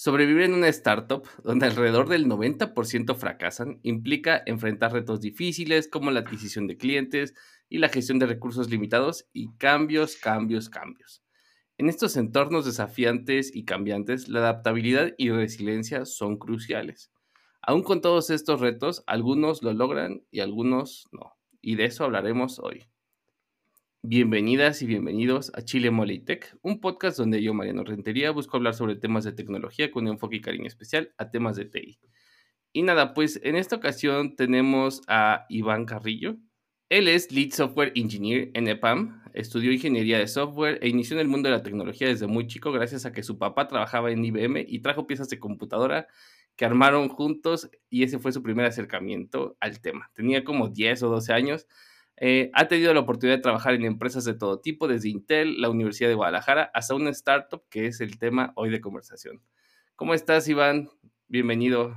Sobrevivir en una startup donde alrededor del 90% fracasan implica enfrentar retos difíciles como la adquisición de clientes y la gestión de recursos limitados y cambios, cambios, cambios. En estos entornos desafiantes y cambiantes, la adaptabilidad y resiliencia son cruciales. Aún con todos estos retos, algunos lo logran y algunos no. Y de eso hablaremos hoy. Bienvenidas y bienvenidos a Chile Tech, un podcast donde yo, Mariano Rentería, busco hablar sobre temas de tecnología con un enfoque y cariño especial a temas de TI. Y nada, pues en esta ocasión tenemos a Iván Carrillo. Él es Lead Software Engineer en EPAM, estudió ingeniería de software e inició en el mundo de la tecnología desde muy chico gracias a que su papá trabajaba en IBM y trajo piezas de computadora que armaron juntos y ese fue su primer acercamiento al tema. Tenía como 10 o 12 años eh, ha tenido la oportunidad de trabajar en empresas de todo tipo, desde Intel, la Universidad de Guadalajara, hasta una startup que es el tema hoy de conversación. ¿Cómo estás, Iván? Bienvenido.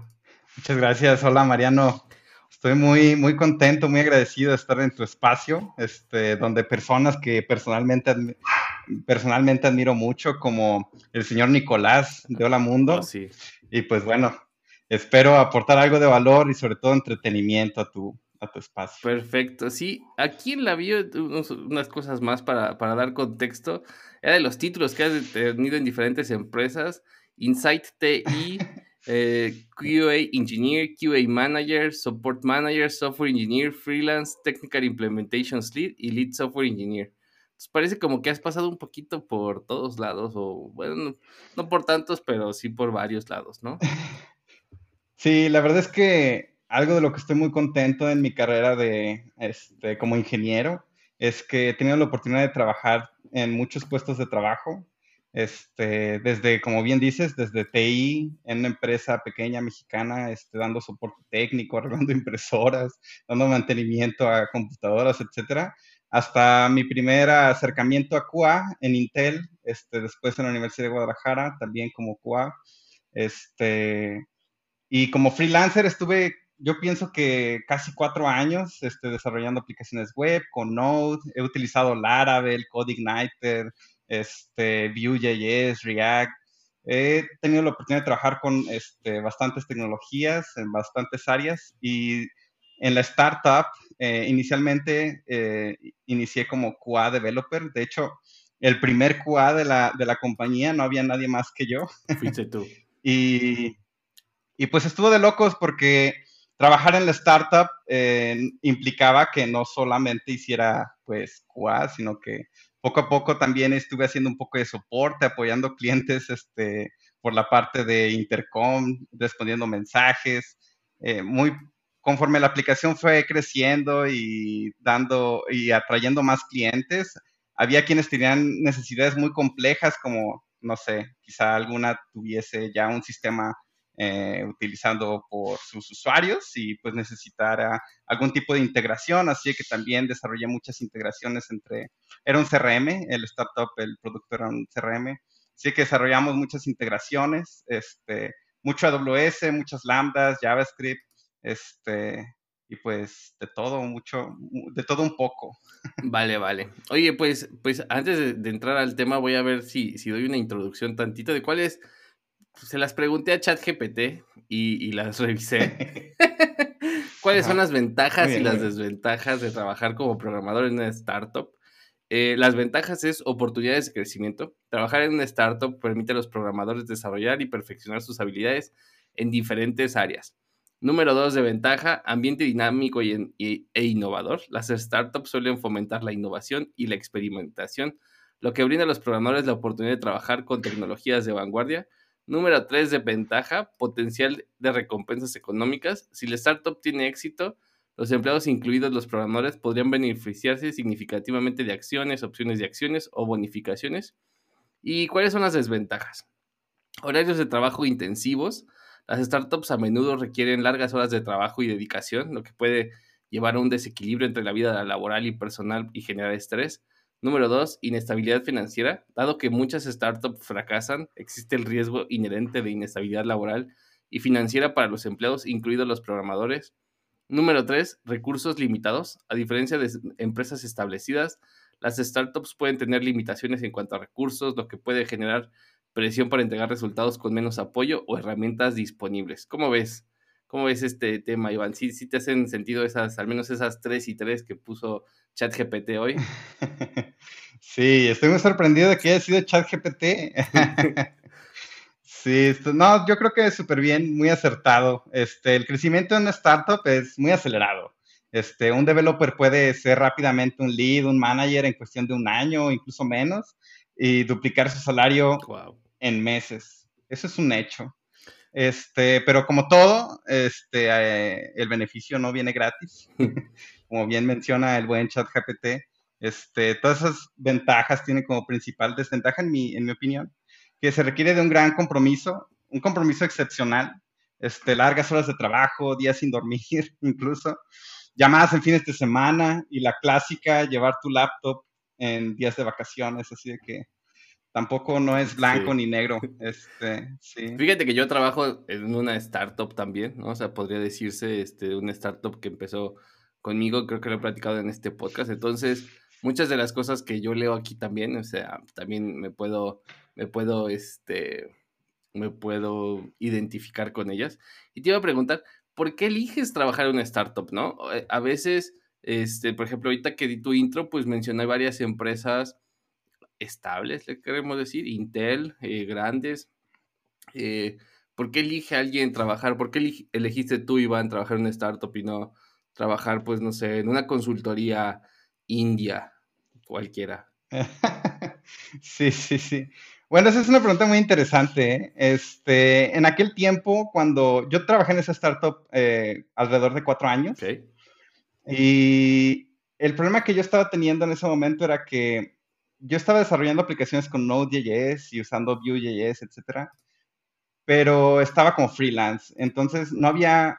Muchas gracias. Hola, Mariano. Estoy muy, muy contento, muy agradecido de estar en tu espacio, este, donde personas que personalmente, personalmente admiro mucho, como el señor Nicolás de Hola Mundo. Oh, sí. Y pues bueno, espero aportar algo de valor y sobre todo entretenimiento a tu, a tu espacio. Perfecto, sí. Aquí en la bio, unas cosas más para, dar contexto. Era de los títulos que has tenido en diferentes empresas. Insight TI, eh, QA Engineer, QA Manager, Support Manager, Software Engineer, Freelance, Technical Implementations Lead y Lead Software Engineer. Entonces parece como que has pasado un poquito por todos lados, o bueno, no por tantos, pero sí por varios lados, ¿no? Sí, la verdad es que algo de lo que estoy muy contento en mi carrera de, este, como ingeniero es que he tenido la oportunidad de trabajar en muchos puestos de trabajo, este, desde, como bien dices, desde TI, en una empresa pequeña mexicana, este, dando soporte técnico, arreglando impresoras, dando mantenimiento a computadoras, etcétera, hasta mi primer acercamiento a QA en Intel, este, después en la Universidad de Guadalajara, también como QA. Este, y como freelancer estuve yo pienso que casi cuatro años este, desarrollando aplicaciones web con Node. He utilizado Laravel, CodeIgniter, este, Vue.js, React. He tenido la oportunidad de trabajar con este, bastantes tecnologías en bastantes áreas y en la startup eh, inicialmente eh, inicié como QA developer. De hecho, el primer QA de la, de la compañía no había nadie más que yo. Fuiste tú. y, y pues estuvo de locos porque trabajar en la startup eh, implicaba que no solamente hiciera pues QA, sino que poco a poco también estuve haciendo un poco de soporte, apoyando clientes este, por la parte de intercom, respondiendo mensajes. Eh, muy conforme la aplicación fue creciendo y dando y atrayendo más clientes, había quienes tenían necesidades muy complejas como, no sé, quizá alguna tuviese ya un sistema eh, utilizando por sus usuarios y pues necesitara algún tipo de integración, así que también desarrollé muchas integraciones entre, era un CRM, el startup, el producto era un CRM, así que desarrollamos muchas integraciones, este, mucho AWS, muchas lambdas, JavaScript, este, y pues de todo, mucho, de todo un poco. Vale, vale. Oye, pues, pues antes de, de entrar al tema voy a ver si, si doy una introducción tantito de cuál es se las pregunté a ChatGPT y, y las revisé. ¿Cuáles son las ventajas y las desventajas de trabajar como programador en una startup? Eh, las ventajas es oportunidades de crecimiento. Trabajar en una startup permite a los programadores desarrollar y perfeccionar sus habilidades en diferentes áreas. Número dos de ventaja, ambiente dinámico y, e innovador. Las startups suelen fomentar la innovación y la experimentación, lo que brinda a los programadores la oportunidad de trabajar con tecnologías de vanguardia Número 3 de ventaja, potencial de recompensas económicas. Si la startup tiene éxito, los empleados, incluidos los programadores, podrían beneficiarse significativamente de acciones, opciones de acciones o bonificaciones. ¿Y cuáles son las desventajas? Horarios de trabajo intensivos. Las startups a menudo requieren largas horas de trabajo y dedicación, lo que puede llevar a un desequilibrio entre la vida laboral y personal y generar estrés. Número dos, inestabilidad financiera. Dado que muchas startups fracasan, existe el riesgo inherente de inestabilidad laboral y financiera para los empleados, incluidos los programadores. Número tres, recursos limitados. A diferencia de empresas establecidas, las startups pueden tener limitaciones en cuanto a recursos, lo que puede generar presión para entregar resultados con menos apoyo o herramientas disponibles. ¿Cómo ves? ¿Cómo ves este tema, Iván? ¿Sí, sí te hacen sentido esas, al menos esas tres y tres que puso ChatGPT hoy? Sí, estoy muy sorprendido de que haya sido ChatGPT. Sí, no, yo creo que es súper bien, muy acertado. Este, el crecimiento de una startup es muy acelerado. Este, un developer puede ser rápidamente un lead, un manager en cuestión de un año, incluso menos, y duplicar su salario en meses. Eso es un hecho. Este, pero como todo, este, eh, el beneficio no viene gratis. como bien menciona el buen chat GPT, este, todas esas ventajas tienen como principal desventaja, en mi, en mi opinión, que se requiere de un gran compromiso, un compromiso excepcional, este, largas horas de trabajo, días sin dormir incluso, llamadas en fines de semana y la clásica, llevar tu laptop en días de vacaciones, así de que tampoco no es blanco ni negro. Este, sí. Fíjate que yo trabajo en una startup también, ¿no? O sea, podría decirse este, una startup que empezó conmigo, creo que lo he platicado en este podcast. Entonces, muchas de las cosas que yo leo aquí también, o sea, también me puedo, me puedo, este, me puedo identificar con ellas. Y te iba a preguntar, ¿por qué eliges trabajar en una startup, no? Eh, a veces, este, por ejemplo, ahorita que di tu intro, pues mencioné varias empresas estables, le queremos decir, Intel, eh, grandes. Eh, ¿Por qué elige alguien trabajar? ¿Por qué elegiste tú, Iván, trabajar en una startup y no trabajar, pues, no sé, en una consultoría india, cualquiera? sí, sí, sí. Bueno, esa es una pregunta muy interesante. ¿eh? Este, en aquel tiempo, cuando yo trabajé en esa startup alrededor de cuatro años, y el problema que yo estaba teniendo en ese momento era que yo estaba desarrollando aplicaciones con Node.js y usando Vue.js, etcétera, pero estaba como freelance. Entonces no había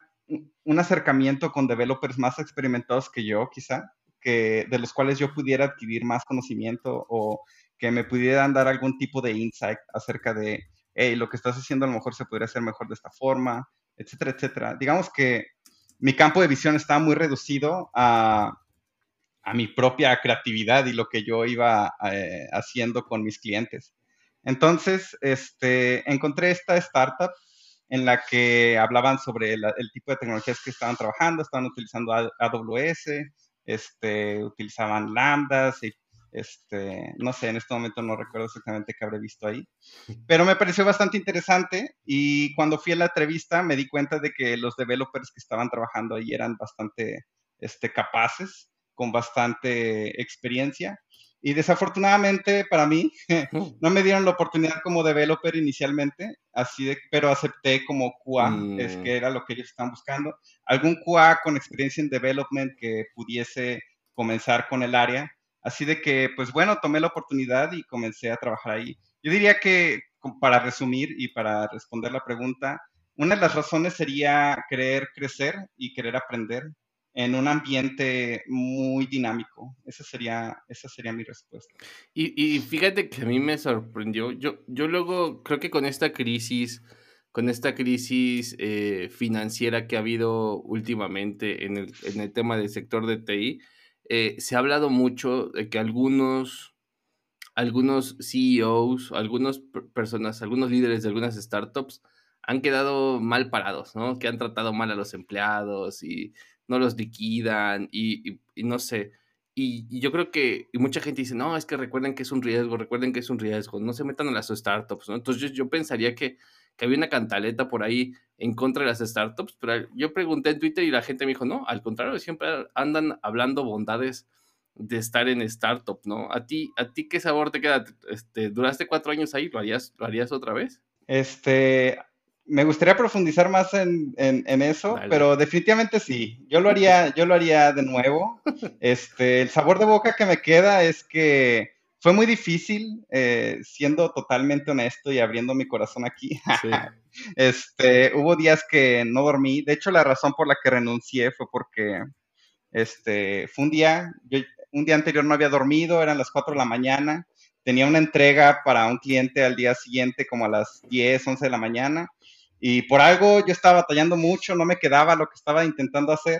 un acercamiento con developers más experimentados que yo, quizá, que, de los cuales yo pudiera adquirir más conocimiento o que me pudieran dar algún tipo de insight acerca de, hey, lo que estás haciendo a lo mejor se podría hacer mejor de esta forma, etcétera, etcétera. Digamos que mi campo de visión estaba muy reducido a a mi propia creatividad y lo que yo iba eh, haciendo con mis clientes. Entonces, este, encontré esta startup en la que hablaban sobre el tipo de tecnologías que estaban trabajando, estaban utilizando AWS, este, utilizaban lambdas, y, este, no sé, en este momento no recuerdo exactamente qué habré visto ahí, pero me pareció bastante interesante y cuando fui a la entrevista me di cuenta de que los developers que estaban trabajando ahí eran bastante este, capaces con bastante experiencia. Y desafortunadamente para mí, no me dieron la oportunidad como developer inicialmente, así de, pero acepté como QA, es mm. que era lo que ellos están buscando. Algún QA con experiencia en development que pudiese comenzar con el área. Así de que, pues bueno, tomé la oportunidad y comencé a trabajar ahí. Yo diría que, para resumir y para responder la pregunta, una de las razones sería querer crecer y querer aprender en un ambiente muy dinámico. Esa sería, esa sería mi respuesta. Y, fíjate que a mí me sorprendió. Yo, yo luego creo que con esta crisis, con esta crisis eh, financiera que ha habido últimamente en el, en el tema del sector de TI, eh, se ha hablado mucho de que algunos, algunos CEOs, algunas personas, algunos líderes de algunas startups han quedado mal parados, ¿no? Que han tratado mal a los empleados y no los liquidan y, no sé. Y, yo creo que mucha gente dice, no, es que recuerden que es un riesgo, recuerden que es un riesgo, no se metan a las startups, ¿no? Entonces yo, pensaría que, que, había una cantaleta por ahí en contra de las startups, pero yo pregunté en Twitter y la gente me dijo, no, al contrario, siempre andan hablando bondades de estar en startup, ¿no? ¿A ti, a ti qué sabor te queda? Este, ¿Duraste cuatro años ahí? ¿Lo harías, ¿Lo harías otra vez? Este, me gustaría profundizar más en, eso, pero definitivamente sí. Yo lo haría, yo lo haría de nuevo. Este, el sabor de boca que me queda es que fue muy difícil, eh, siendo totalmente honesto y abriendo mi corazón aquí. este, hubo días que no dormí. De hecho, la razón por la que renuncié fue porque este, fue un día, yo un día anterior no había dormido, eran las 4 de la mañana. Tenía una entrega para un cliente al día siguiente como a las 10, 11 de la mañana y por algo yo estaba batallando mucho, no me quedaba lo que estaba intentando hacer.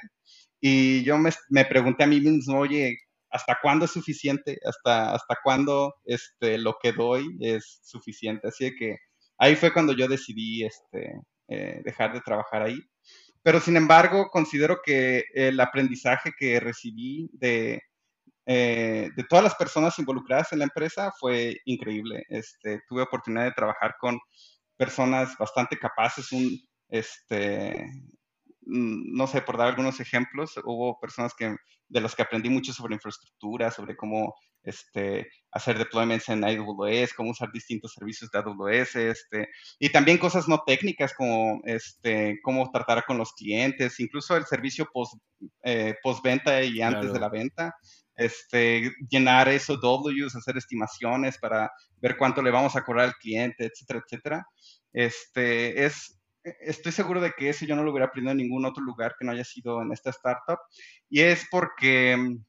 Y yo me, me pregunté a mí mismo, oye, hasta cuándo es suficiente, hasta, hasta cuándo este, lo que doy es suficiente. Así que ahí fue cuando yo decidí este, eh, dejar de trabajar ahí. Pero sin embargo, considero que el aprendizaje que recibí de, eh, de todas las personas involucradas en la empresa fue increíble. Este, tuve oportunidad de trabajar con personas bastante capaces, un, este, Mm, no sé, por dar algunos ejemplos, hubo personas que, de las que aprendí mucho sobre infraestructura, sobre cómo este, hacer deployments en AWS, cómo usar distintos servicios de AWS, este, y también cosas no técnicas como este, cómo tratar con los clientes, incluso el servicio post, eh, postventa y antes de la venta. Este, llenar esos Ws, hacer estimaciones para ver cuánto le vamos a cobrar al cliente, etcétera, etcétera. Este, es, estoy seguro de que eso yo no lo hubiera aprendido en ningún otro lugar que no haya sido en esta startup. Y es porque mm,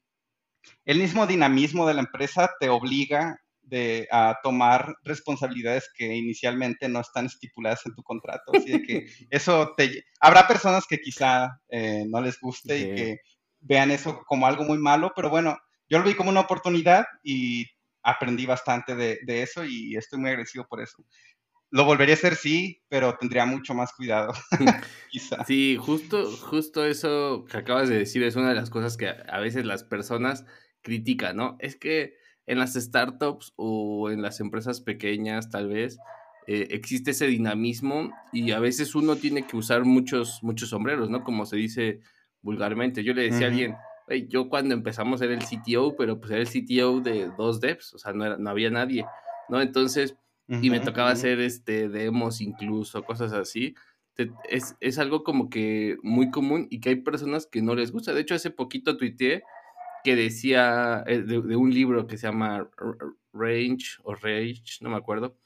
el mismo dinamismo de la empresa te obliga a tomar responsabilidades que inicialmente no están estipuladas en tu contrato. Así que eso te... Habrá personas que quizá eh, no les guste y que vean eso como algo muy malo, pero bueno, yo lo vi como una oportunidad y aprendí bastante de, de eso y estoy muy agradecido por eso. Lo volvería a hacer, sí, pero tendría mucho más cuidado, quizá. Sí, justo, justo eso que acabas de decir es una de las cosas que a veces las personas critican, ¿no? Es que en las startups o en las empresas pequeñas, tal vez, eh, existe ese dinamismo y a veces uno tiene que usar muchos, muchos sombreros, ¿no? Como se dice vulgarmente. Yo le decía a alguien, yo cuando empezamos era el CTO, pero pues era el CTO de dos devs, o sea, no, no había nadie, ¿no? Entonces y me tocaba hacer este, demos incluso, cosas así. Es, es, algo como que muy común y que hay personas que no les gusta. De hecho, hace poquito tuiteé que decía eh, de, un libro que se llama Range o Rage, no me acuerdo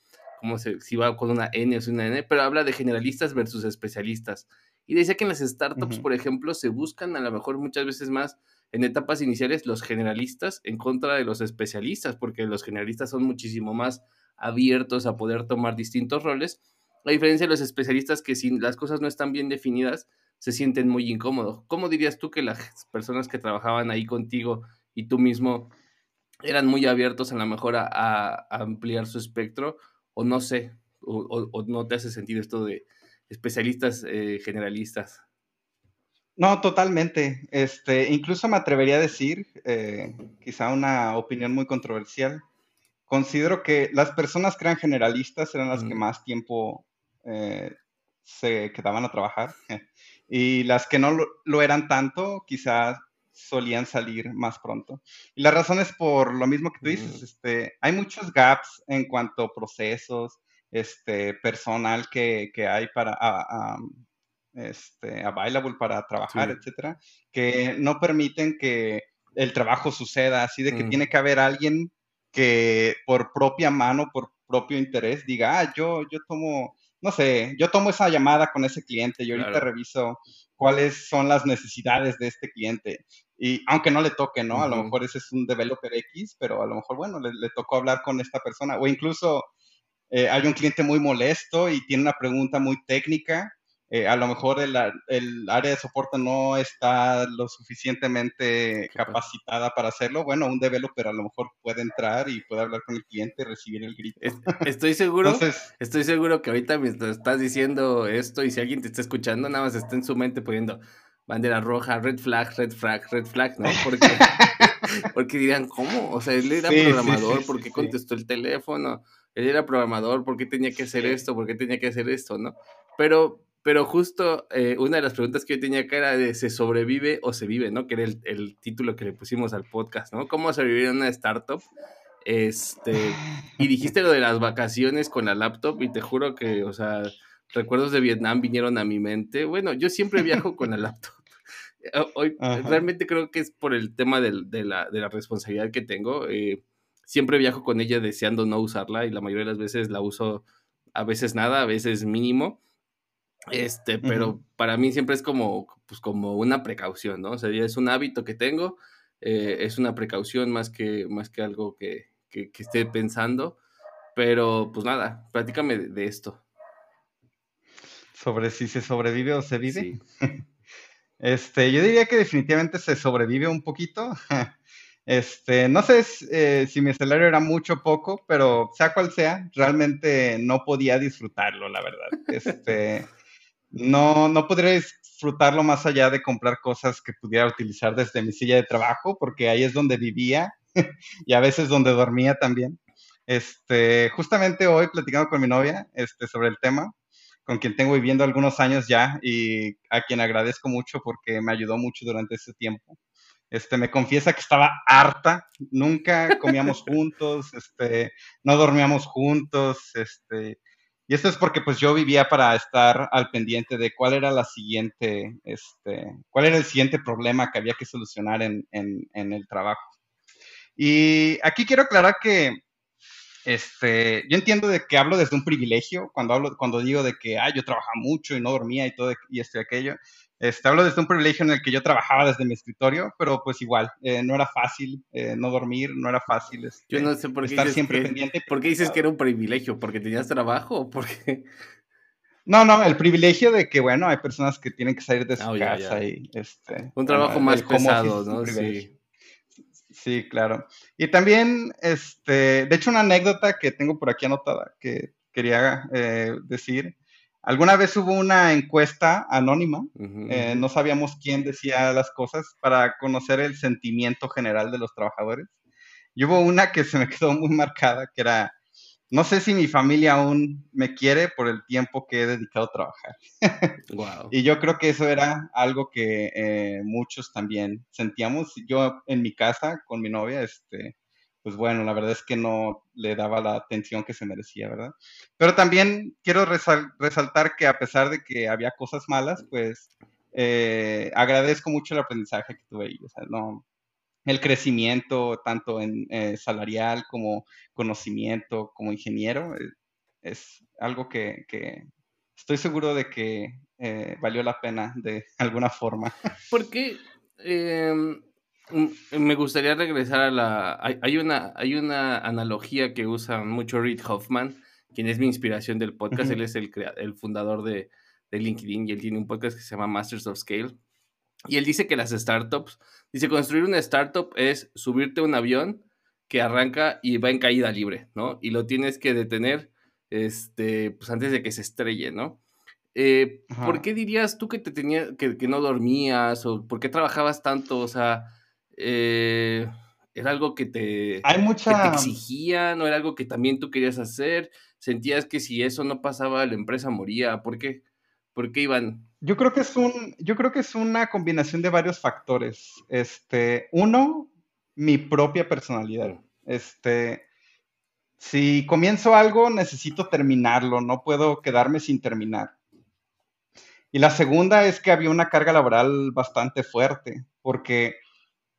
cómo se, si va con una N o sin una N, pero habla de generalistas versus especialistas. Y decía que en las startups, por ejemplo, se buscan a lo mejor muchas veces más en etapas iniciales los generalistas en contra de los especialistas, porque los generalistas son muchísimo más abiertos a poder tomar distintos roles, a diferencia de los especialistas que si las cosas no están bien definidas, se sienten muy incómodos. ¿Cómo dirías tú que las personas que trabajaban ahí contigo y tú mismo eran muy abiertos a lo mejor a, ampliar su espectro? O no sé, o, no te hace sentido esto de especialistas eh, generalistas. No, totalmente. Este, incluso me atrevería a decir, eh, quizá una opinión muy controversial, considero que las personas que eran generalistas eran las que más tiempo eh, se quedaban a trabajar y las que no lo, eran tanto quizás solían salir más pronto. Y la razón es por lo mismo que tú dices, este, hay muchos gaps en cuanto a procesos, este, personal que, hay para, este, available para trabajar, etcétera, que no permiten que el trabajo suceda, así de que mm. tiene que haber alguien que por propia mano, por propio interés, diga, ah, yo, yo tomo, no sé, yo tomo esa llamada con ese cliente y ahorita reviso cuáles son las necesidades de este cliente. Y aunque no le toque, ¿no? A lo mejor ese es un developer X, pero a lo mejor, bueno, le, tocó hablar con esta persona. O incluso eh, hay un cliente muy molesto y tiene una pregunta muy técnica eh, a lo mejor el, área de soporte no está lo suficientemente capacitada para hacerlo, bueno, un developer a lo mejor puede entrar y puede hablar con el cliente y recibir el grito. Estoy seguro, estoy seguro que ahorita mientras estás diciendo esto y si alguien te está escuchando, nada más está en su mente poniendo bandera roja, red flag, red flag, red flag, ¿no? Porque, porque dirán, ¿cómo? O sea, él era programador, ¿por qué contestó el teléfono? Él era programador, ¿por qué tenía que hacer esto? ¿Por qué tenía que hacer esto? ¿No? Pero pero justo eh, una de las preguntas que yo tenía acá era de ¿se sobrevive o se vive? ¿no? Que era el, título que le pusimos al podcast, ¿no? ¿Cómo sobrevivir en una startup? Este, y dijiste lo de las vacaciones con la laptop y te juro que, o sea, recuerdos de Vietnam vinieron a mi mente. Bueno, yo siempre viajo con la laptop. Hoy realmente creo que es por el tema de, la, de la, responsabilidad que tengo. Eh, siempre viajo con ella deseando no usarla y la mayoría de las veces la uso a veces nada, a veces mínimo. Este, pero para mí siempre es como, pues como una precaución, ¿no? O sea, es un hábito que tengo, eh, es una precaución más que, más que algo que, que, esté pensando. Pero, pues nada, platícame de, esto. Sobre si se sobrevive o se vive. Este, yo diría que definitivamente se sobrevive un poquito. Este, no sé eh, si mi salario era mucho o poco, pero sea cual sea, realmente no podía disfrutarlo, la verdad. Este, no, no podría disfrutarlo más allá de comprar cosas que pudiera utilizar desde mi silla de trabajo, porque ahí es donde vivía y a veces donde dormía también. Este, justamente hoy platicando con mi novia este, sobre el tema, con quien tengo viviendo algunos años ya y a quien agradezco mucho porque me ayudó mucho durante ese tiempo. Este, me confiesa que estaba harta, nunca comíamos juntos, este, no dormíamos juntos, este, y esto es porque pues yo vivía para estar al pendiente de cuál era la siguiente, este, cuál era el siguiente problema que había que solucionar en, en, en el trabajo. Y aquí quiero aclarar que este, yo entiendo de que hablo desde un privilegio cuando hablo, cuando digo de que, ah, yo trabajaba mucho y no dormía y todo y esto y aquello. Este, hablo desde un privilegio en el que yo trabajaba desde mi escritorio, pero pues igual, eh, no era fácil eh, no dormir, no era fácil este, yo no sé por qué estar siempre pendiente. ¿Por qué dices que era un privilegio? ¿Porque tenías trabajo o porque...? No, no, el privilegio de que, bueno, hay personas que tienen que salir de su ah, casa y... Este, un trabajo más pesado, ¿no? Sí. Sí, claro. Y también, este, de hecho, una anécdota que tengo por aquí anotada que quería eh, decir. Alguna vez hubo una encuesta anónima, eh, no sabíamos quién decía las cosas para conocer el sentimiento general de los trabajadores. Y hubo una que se me quedó muy marcada, que era, no sé si mi familia aún me quiere por el tiempo que he dedicado a trabajar. y yo creo que eso era algo que eh, muchos también sentíamos. Yo en mi casa con mi novia, este, pues bueno, la verdad es que no le daba la atención que se merecía, ¿verdad? Pero también quiero resaltar que a pesar de que había cosas malas, pues eh, agradezco mucho el aprendizaje que tuve ahí. O sea, no, el crecimiento tanto en eh, salarial como conocimiento, como ingeniero, eh, es algo que, estoy seguro de que valió la pena de alguna forma. Porque em, me gustaría regresar a la... Hay, una, hay una analogía que usa mucho Reid Hoffman, quien es mi inspiración del podcast. Él es el, el fundador de, de LinkedIn y él tiene un podcast que se llama Masters of Scale y él dice que las startups, dice, construir una startup es subirte a un avión que arranca y va en caída libre, ¿no? Y lo tienes que detener, este, pues antes de que se estrelle, ¿no? Eh, ¿Por qué dirías tú que te tenía, que, no dormías o por qué trabajabas tanto? O sea, eh, ¿era algo que te, Hay mucha... que te exigían o era algo que también tú querías hacer? ¿Sentías que si eso no pasaba la empresa moría? ¿Por qué? ¿Por qué iban? Yo creo que es un, yo creo que es una combinación de varios factores. Este, uno, mi propia personalidad. Este, si comienzo algo, necesito terminarlo, no puedo quedarme sin terminar. Y la segunda es que había una carga laboral bastante fuerte, porque,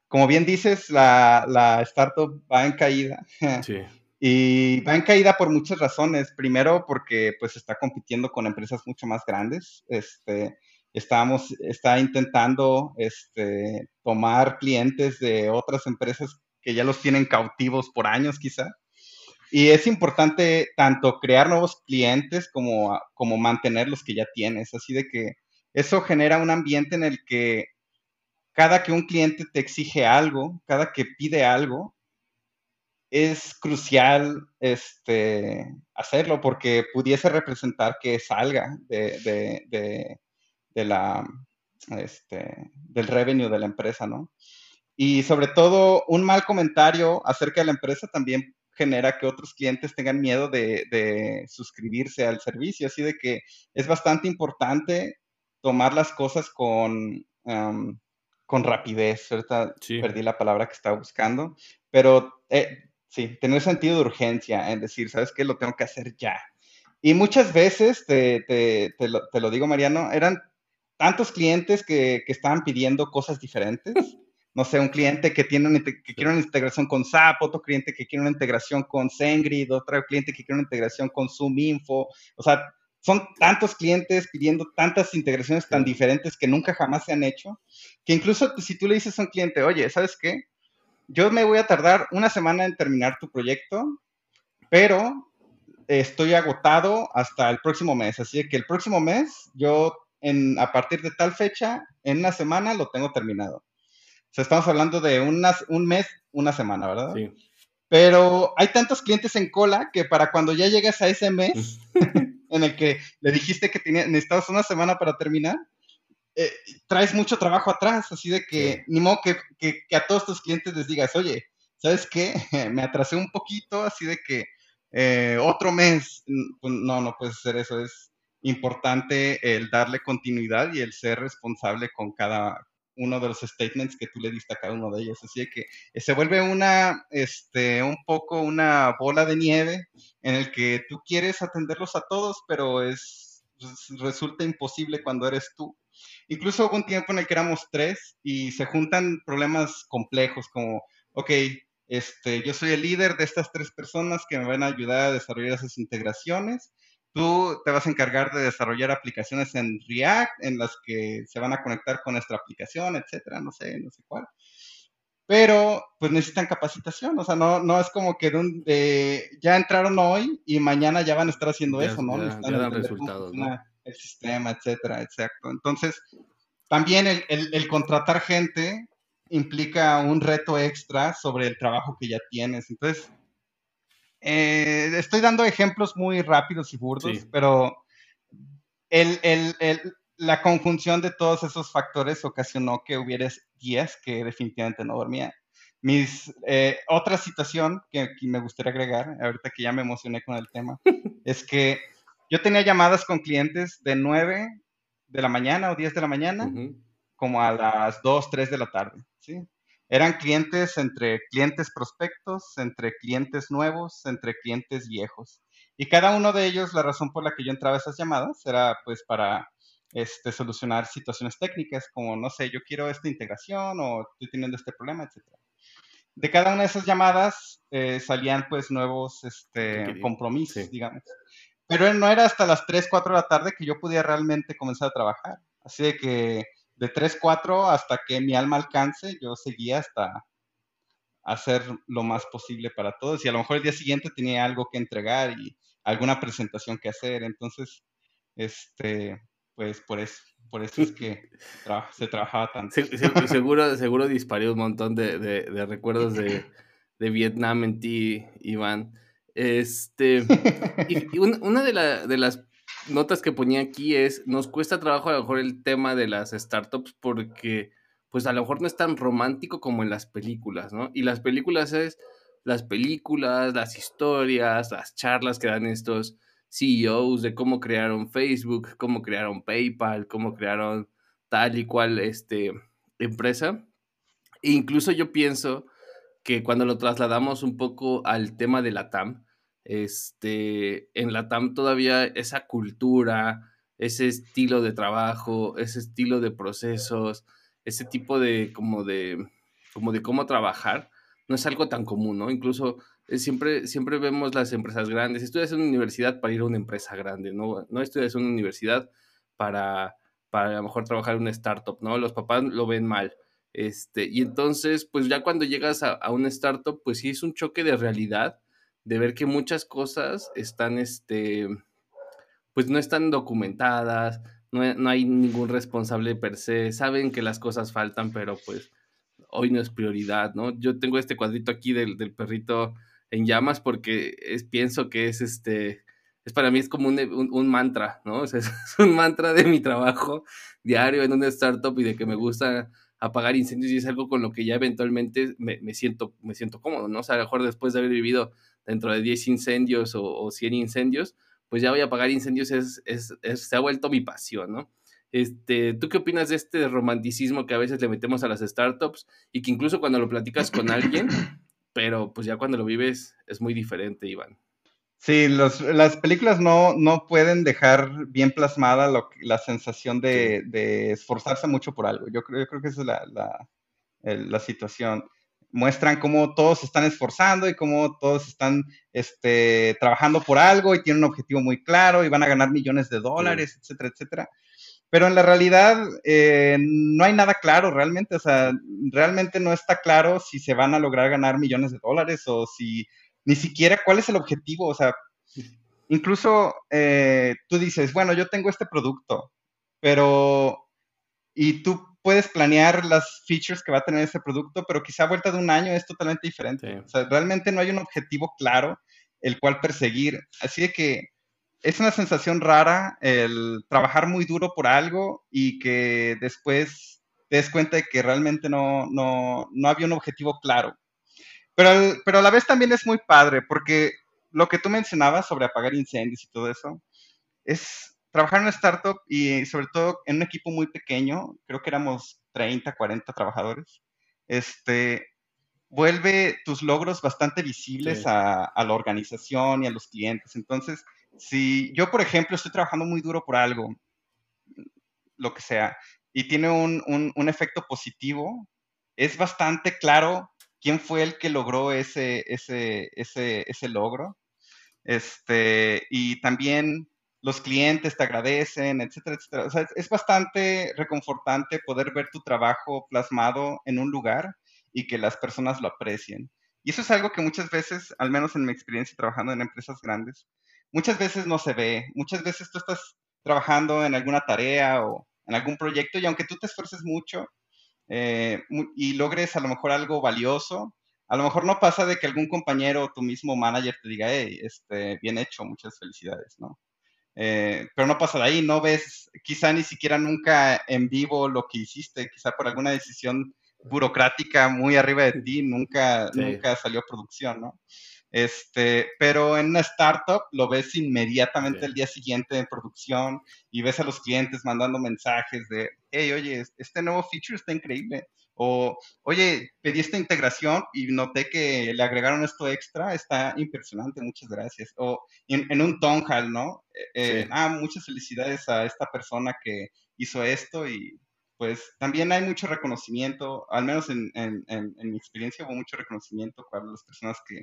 como bien dices, la, la startup va en caída. Sí. Y va en caída por muchas razones. Primero, porque pues está compitiendo con empresas mucho más grandes. Este, estábamos, está intentando este, tomar clientes de otras empresas que ya los tienen cautivos por años quizá. Y es importante tanto crear nuevos clientes como, como mantener los que ya tienes. Así de que eso genera un ambiente en el que cada que un cliente te exige algo, cada que pide algo, es crucial este, hacerlo porque pudiese representar que salga de, de, la, este, del revenue de la empresa, ¿no? Y sobre todo, un mal comentario acerca de la empresa también genera que otros clientes tengan miedo de, suscribirse al servicio, así de que es bastante importante tomar las cosas con, con rapidez, ahorita perdí la palabra que estaba buscando, pero eh, Sí, tener sentido de urgencia en decir, ¿sabes qué? Lo tengo que hacer ya. Y muchas veces, te, te, te, lo, digo, Mariano, eran tantos clientes que, que, estaban pidiendo cosas diferentes. No sé, un cliente que, tiene que quiere una integración con SAP, otro cliente que quiere una integración con SendGrid, otro cliente que quiere una integración con ZoomInfo. O sea, son tantos clientes pidiendo tantas integraciones tan diferentes que nunca jamás se han hecho, que incluso si tú le dices a un cliente, oye, ¿sabes qué? yo me voy a tardar una semana en terminar tu proyecto, pero estoy agotado hasta el próximo mes. Así que el próximo mes, yo en, a partir de tal fecha, en una semana lo tengo terminado. O sea, estamos hablando de unas, un mes, una semana, ¿verdad? Sí. Pero hay tantos clientes en cola que para cuando ya llegas a ese mes en el que le dijiste que tenía, necesitabas una semana para terminar, eh, traes mucho trabajo atrás, así de que ni modo que, que, a todos tus clientes les digas, oye, ¿sabes qué? Me atrasé un poquito, así de que eh, otro mes, pues, no, no puedes hacer eso, es importante el darle continuidad y el ser responsable con cada uno de los statements que tú le diste a cada uno de ellos. Así que eh, se vuelve una, este, un poco una bola de nieve en el que tú quieres atenderlos a todos, pero es, pues, resulta imposible cuando eres tú. Incluso hubo un tiempo en el que éramos tres y se juntan problemas complejos como, ok, este, yo soy el líder de estas tres personas que me van a ayudar a desarrollar esas integraciones. Tú te vas a encargar de desarrollar aplicaciones en React en las que se van a conectar con nuestra aplicación, etcétera, no sé, no sé cuál. Pero pues necesitan capacitación, o sea, no, no es como que de, ya entraron hoy y mañana ya van a estar haciendo eso, ¿no? Ya, dan resultados, ¿no? El sistema, etcétera, exacto. Entonces, también el, el contratar gente implica un reto extra sobre el trabajo que ya tienes. Entonces, eh, estoy dando ejemplos muy rápidos y burdos, pero la conjunción de todos esos factores ocasionó que hubiera días que definitivamente no dormía. Mis, eh, otra situación que, me gustaría agregar, ahorita que ya me emocioné con el tema, es que yo tenía llamadas con clientes de 9 de la mañana o 10 de la mañana, como a las 2, 3 de la tarde. ¿sí? Eran clientes entre clientes prospectos, entre clientes nuevos, entre clientes viejos. Y cada uno de ellos, la razón por la que yo entraba a esas llamadas era pues para este, solucionar situaciones técnicas, como, no sé, yo quiero esta integración o estoy teniendo este problema, etc. De cada una de esas llamadas eh, salían pues nuevos este, compromisos, digamos. Pero no era hasta las 3, 4 de la tarde que yo podía realmente comenzar a trabajar. Así de que de 3, 4 hasta que mi alma alcance, yo seguía hasta hacer lo más posible para todos. Y a lo mejor el día siguiente tenía algo que entregar y alguna presentación que hacer. Entonces, este, pues por eso, por eso es que se trabajaba tanto. seguro, seguro disparé un montón de, recuerdos de, Vietnam en ti, Iván. Este, y, una de, de las notas que ponía aquí es, nos cuesta trabajo a lo mejor el tema de las startups porque pues a lo mejor no es tan romántico como en las películas, ¿no? Y las películas es las películas, las historias, las charlas que dan estos CEOs de cómo crearon Facebook, cómo crearon PayPal, cómo crearon tal y cual este, empresa. E incluso yo pienso que cuando lo trasladamos un poco al tema de la TAM, este, en la TAM todavía esa cultura, ese estilo de trabajo, ese estilo de procesos, ese tipo de como de como de cómo trabajar, no es algo tan común, ¿no? Incluso eh, siempre, siempre vemos las empresas grandes. Estudias en una universidad para ir a una empresa grande, ¿no? No estudias en una universidad para, para a lo mejor trabajar en una startup, ¿no? Los papás lo ven mal. Este, y entonces, pues ya cuando llegas a, a una startup, pues sí es un choque de realidad de ver que muchas cosas están, este, pues no están documentadas, no, hay ningún responsable per se, saben que las cosas faltan, pero pues hoy no es prioridad, ¿no? Yo tengo este cuadrito aquí del, perrito en llamas porque es, pienso que es este, es para mí es como un, mantra, ¿no? es un mantra de mi trabajo diario en una startup y de que me gusta apagar incendios y es algo con lo que ya eventualmente me, me, siento, me siento cómodo, ¿no? O sea, a lo mejor después de haber vivido dentro de 10 incendios o, 100 incendios, pues ya voy a apagar incendios, es, se ha vuelto mi pasión, ¿no? Este, ¿Tú qué opinas de este romanticismo que a veces le metemos a las startups y que incluso cuando lo platicas con alguien, pero pues ya cuando lo vives es muy diferente, Iván? Sí, las películas no, no pueden dejar bien plasmada la sensación de, esforzarse mucho por algo. Yo creo, yo creo que esa es la, la, la situación muestran cómo todos se están esforzando y cómo todos están este, trabajando por algo y tienen un objetivo muy claro y van a ganar millones de dólares, etcétera, etcétera. Pero en la realidad eh, no hay nada claro realmente, o sea, realmente no está claro si se van a lograr ganar millones de dólares o si ni siquiera cuál es el objetivo, o sea, incluso eh, tú dices, bueno, yo tengo este producto, pero y tú puedes planear las features que va a tener ese producto, pero quizá a vuelta de un año es totalmente diferente. O sea, realmente no hay un objetivo claro el cual perseguir. Así de que es una sensación rara el trabajar muy duro por algo y que después te des cuenta de que realmente no, no, no había un objetivo claro. Pero, pero a la vez también es muy padre, porque lo que tú mencionabas sobre apagar incendios y todo eso, es trabajar en una startup y sobre todo en un equipo muy pequeño, creo que éramos 30, 40 trabajadores, este, vuelve tus logros bastante visibles a, a, la organización y a los clientes. Entonces, si yo, por ejemplo, estoy trabajando muy duro por algo, lo que sea, y tiene un, un, un efecto positivo, es bastante claro quién fue el que logró ese, ese, ese, ese logro. Este, y también los clientes te agradecen, etcétera, etcétera. O sea, es, bastante reconfortante poder ver tu trabajo plasmado en un lugar y que las personas lo aprecien. Y eso es algo que muchas veces, al menos en mi experiencia trabajando en empresas grandes, muchas veces no se ve. Muchas veces tú estás trabajando en alguna tarea o en algún proyecto y aunque tú te esfuerces mucho eh, y logres a lo mejor algo valioso, a lo mejor no pasa de que algún compañero o tu mismo manager te diga, hey, este, bien hecho, muchas felicidades, ¿no? Eh, pero no pasa de ahí, no ves quizá ni siquiera nunca en vivo lo que hiciste, quizá por alguna decisión burocrática muy arriba de ti, nunca, nunca salió producción, ¿no? Este, pero en una startup lo ves inmediatamente el día siguiente en producción y ves a los clientes mandando mensajes de, hey, oye, este nuevo feature está increíble. O, oye, pedí esta integración y noté que le agregaron esto extra, está impresionante, muchas gracias. O en, un town hall, ¿no? Eh, eh, ah, muchas felicidades a esta persona que hizo esto y pues también hay mucho reconocimiento, al menos en, en, en mi experiencia hubo mucho reconocimiento para las personas que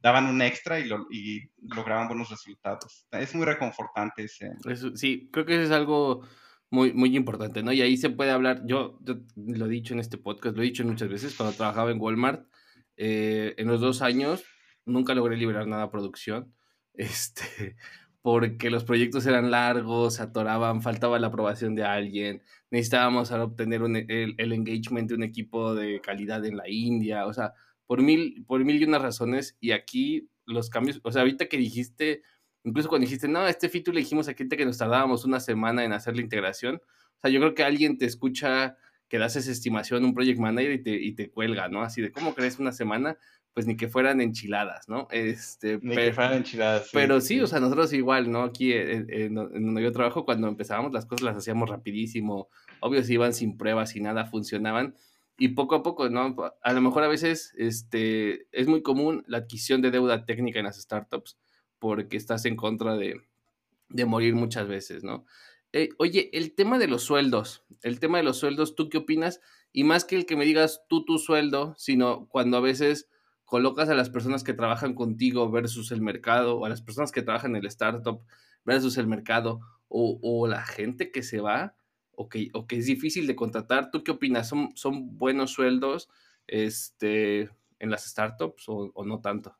daban un extra y, lo, y lograban buenos resultados. Es muy reconfortante ese. sí, creo que eso es algo muy, muy importante, ¿no? Y ahí se puede hablar, yo, lo he dicho en este podcast, lo he dicho muchas veces, cuando trabajaba en Walmart, eh, en los dos años nunca logré liberar nada a producción, este, porque los proyectos eran largos, atoraban, faltaba la aprobación de alguien, necesitábamos obtener el, el engagement de un equipo de calidad en la India, o sea, por mil, por mil y unas razones. Y aquí los cambios, o sea, ahorita que dijiste, incluso cuando dijiste, no, este feature le dijimos a gente que nos tardábamos una semana en hacer la integración. O sea, yo creo que alguien te escucha que das esa estimación, un project manager y te, y te cuelga, ¿no? Así de, ¿cómo crees una semana? Pues ni que fueran enchiladas, ¿no? Este, ni que fueran enchiladas. pero sí, o sea, nosotros igual, ¿no? Aquí en, donde yo trabajo, cuando empezábamos las cosas las hacíamos rapidísimo. Obvio, si iban sin pruebas y nada funcionaban y poco a poco, ¿no? A lo mejor a veces este, es muy común la adquisición de deuda técnica en las startups porque estás en contra de, de morir muchas veces, ¿no? Eh, oye, el tema de los sueldos, el tema de los sueldos, ¿tú qué opinas? Y más que el que me digas tú tu sueldo, sino cuando a veces colocas a las personas que trabajan contigo versus el mercado, o a las personas que trabajan en el startup versus el mercado, o, o la gente que se va, o que, es difícil de contratar. ¿Tú qué opinas? ¿Son, son buenos sueldos este, en las startups o, no tanto?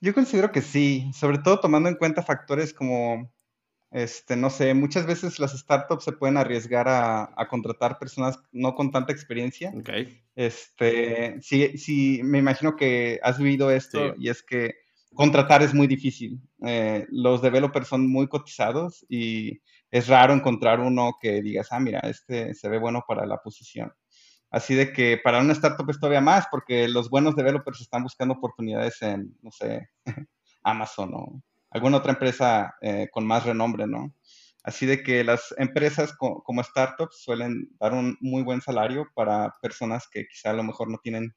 Yo considero que sí, sobre todo tomando en cuenta factores como, este, no sé, muchas veces las startups se pueden arriesgar a, contratar personas no con tanta experiencia. Okay. Este, sí, sí, me imagino que has vivido esto y es que contratar es muy difícil. Eh, los developers son muy cotizados y es raro encontrar uno que digas, ah, mira, este se ve bueno para la posición. Así de que para una startup es todavía más, porque los buenos developers están buscando oportunidades en, no sé, Amazon o alguna otra empresa eh, con más renombre, ¿no? Así de que las empresas como startups suelen dar un muy buen salario para personas que quizá a lo mejor no tienen